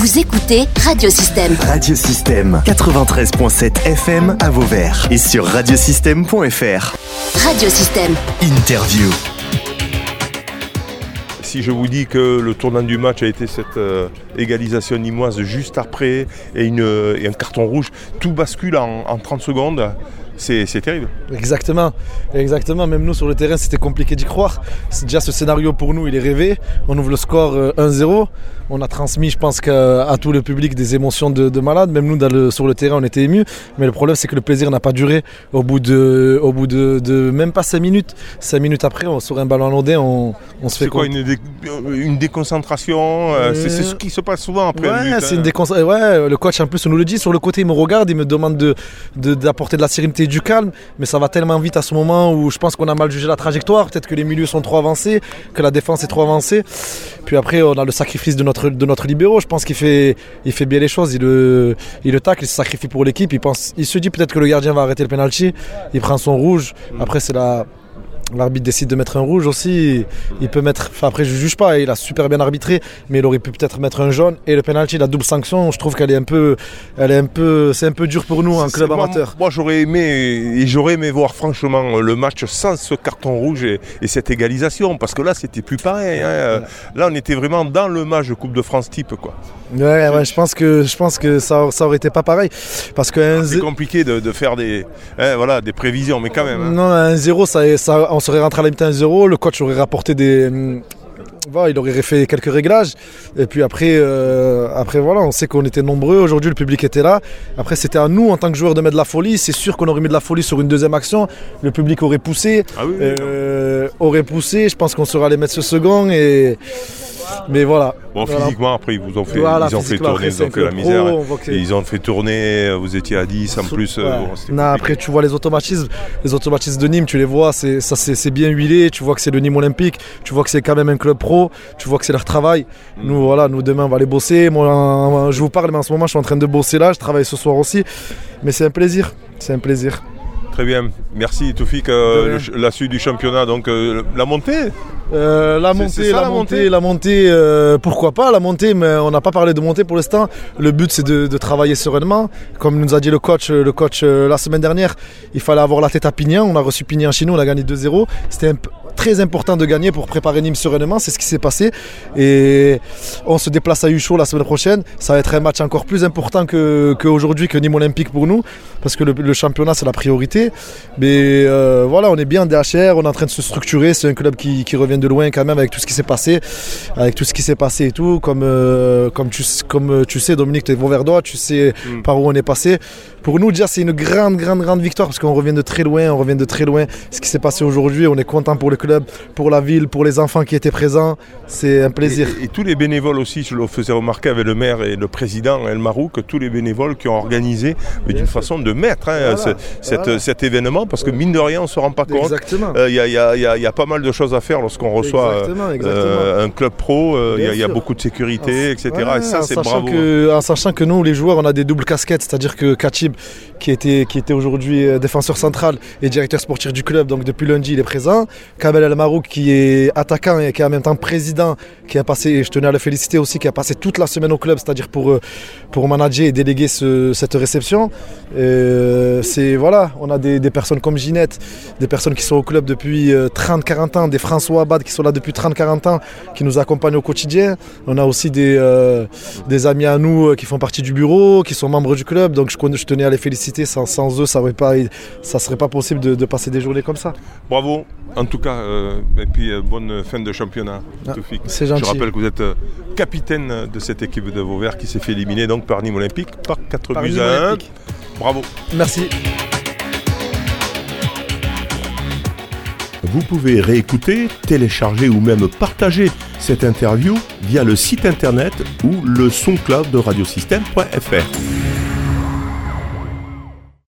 Vous écoutez Radiosystème. Radiosystème 93.7 FM à Vauvert et sur radiosystème.fr. Radiosystème. Interview. Si je vous dis que le tournant du match a été cette euh, égalisation nimoise juste après et, une, et un carton rouge, tout bascule en, en 30 secondes c'est terrible. Exactement, exactement. Même nous sur le terrain, c'était compliqué d'y croire. Déjà, ce scénario pour nous, il est rêvé. On ouvre le score 1-0. Euh, on a transmis, je pense, à tout le public des émotions de, malade. Même nous, sur le terrain, on était émus. Mais le problème, c'est que le plaisir n'a pas duré. Au bout de, au bout de, même pas 5 minutes, 5 minutes après, on, sur un ballon anodin, on, on se fait quoi une, une, déconcentration euh, C'est ce qui se passe souvent après. Ouais, c'est une hein. ouais, le coach en plus nous le dit. Sur le côté, il me regarde, il me demande d'apporter de, de la sérénité du calme, mais ça va tellement vite à ce moment où je pense qu'on a mal jugé la trajectoire. Peut-être que les milieux sont trop avancés, que la défense est trop avancée. Puis après, on a le sacrifice de notre, de notre libéraux. Je pense qu'il fait, il fait bien les choses. Il le, il le tacle, il se sacrifie pour l'équipe. Il, pense, il se dit peut-être que le gardien va arrêter le penalty. Il prend son rouge. Après, c'est la L'arbitre décide de mettre un rouge aussi. Il peut mettre. Enfin, après, je juge pas. Il a super bien arbitré, mais il aurait pu peut-être mettre un jaune. Et le penalty, la double sanction, je trouve qu'elle est un peu, elle est un peu, c'est un peu dur pour nous en club amateur. Moi, j'aurais aimé, et j'aurais aimé voir franchement le match sans ce carton rouge et, cette égalisation, parce que là, c'était plus pareil. Hein. Là, on était vraiment dans le match de Coupe de France type, quoi. Ouais, ouais, je pense que, je pense que ça, ça aurait été pas pareil, parce que c'est compliqué de, faire des, hein, voilà, des prévisions, mais quand même. Hein. Non, un 0 ça, ça on serait rentré à la mi-temps 0, le coach aurait rapporté des. Hum, voilà, il aurait fait quelques réglages. Et puis après, euh, après voilà, on sait qu'on était nombreux. Aujourd'hui, le public était là. Après, c'était à nous, en tant que joueurs, de mettre de la folie. C'est sûr qu'on aurait mis de la folie sur une deuxième action. Le public aurait poussé. Ah euh, aurait poussé. Je pense qu'on sera allé mettre ce second. Et mais voilà. Bon, physiquement, après, ils vous ont fait, ils ont fait tourner, ils ont fait la misère. ils ont fait tourner, vous étiez à 10 en plus. Euh, non, après, tu vois les automatismes, les automatismes de Nîmes, tu les vois, c'est, ça, c'est, bien huilé. Tu vois que c'est le Nîmes Olympique, tu vois que c'est quand même un club pro, tu vois que c'est leur travail. Mm. Nous, voilà, nous, demain, on va aller bosser. Moi, je vous parle, mais en ce moment, je suis en train de bosser là, je travaille ce soir aussi. Mais c'est un plaisir, c'est un plaisir. Très bien, merci Toufik. Euh, la suite du championnat, donc euh, la montée euh, la, montée, la, montée, la montée, pourquoi pas la montée, mais on n'a pas parlé de montée pour l'instant. Le but c'est de, travailler sereinement. Comme nous a dit le coach, le coach la semaine dernière, il fallait avoir la tête à Pignan. On a reçu Pignan chez nous, on a gagné 2-0. C'était très important de gagner pour préparer Nîmes sereinement. C'est ce qui s'est passé. Et on se déplace à Ucho la semaine prochaine. Ça va être un match encore plus important qu'aujourd'hui que, Nîmes Olympique pour nous. Parce que le, championnat, c'est la priorité. Mais euh, voilà, on est bien en DHR. On est en train de se structurer. C'est un club qui, revient de loin quand même avec tout ce qui s'est passé. Avec tout ce qui s'est passé et tout. Comme, euh, comme, tu, comme tu sais, Dominique, tu es Vauverdois. Tu sais mm. par où on est passé. Pour nous, déjà, c'est une grande, grande, grande victoire parce qu'on revient de très loin. On revient de très loin. Ce qui s'est passé aujourd'hui, on est content pour le club, pour la ville, pour les enfants qui étaient présents. C'est un plaisir. Et, tous les bénévoles aussi, je le faisais remarquer avec le maire et le président El Marouk, tous les bénévoles qui ont organisé, d'une façon de mettre hein, cet événement parce que mine de rien, on ne se rend pas compte. Euh, il y, a, pas mal de choses à faire lorsqu'on reçoit euh, un club pro. Euh, il y, a beaucoup de sécurité, etc. et ça, c'est bravo. Que, en sachant que nous, les joueurs, on a des doubles casquettes, c'est-à-dire que Kachib, qui était, qui était aujourd'hui euh, défenseur central et directeur sportif du club. Donc depuis lundi, il est présent. El qui est attaquant et qui est en même temps président, qui a passé, et je tenais à le féliciter aussi, qui a passé toute la semaine au club, c'est-à-dire pour, euh, pour manager et déléguer cette réception. Euh, c'est voilà, on a des, personnes comme Ginette, des personnes qui sont au club depuis 30-40 ans, des François Abad qui sont là depuis 30-40 ans, qui nous accompagnent au quotidien. On a aussi des, des amis à nous qui font partie du bureau, qui sont membres du club. Donc je, tenais à les féliciter sans, eux, ça ne serait pas possible de, passer des journées comme ça. Bravo, en tout cas, euh, et puis euh, bonne fin de championnat. Ah, c'est gentil. Je rappelle que vous êtes euh, capitaine de cette équipe de Vauvert qui s'est fait éliminer donc par Nîmes Olympique par 4 buts à 1. Bravo. Merci. Vous pouvez réécouter, télécharger ou même partager cette interview via le site internet ou le son club de radiosystème.fr.